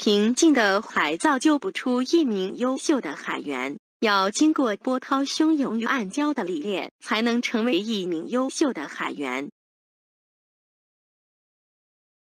平静的海造就不出一名优秀的海员要经过波涛汹涌与暗礁的历练才能成为一名优秀的海员。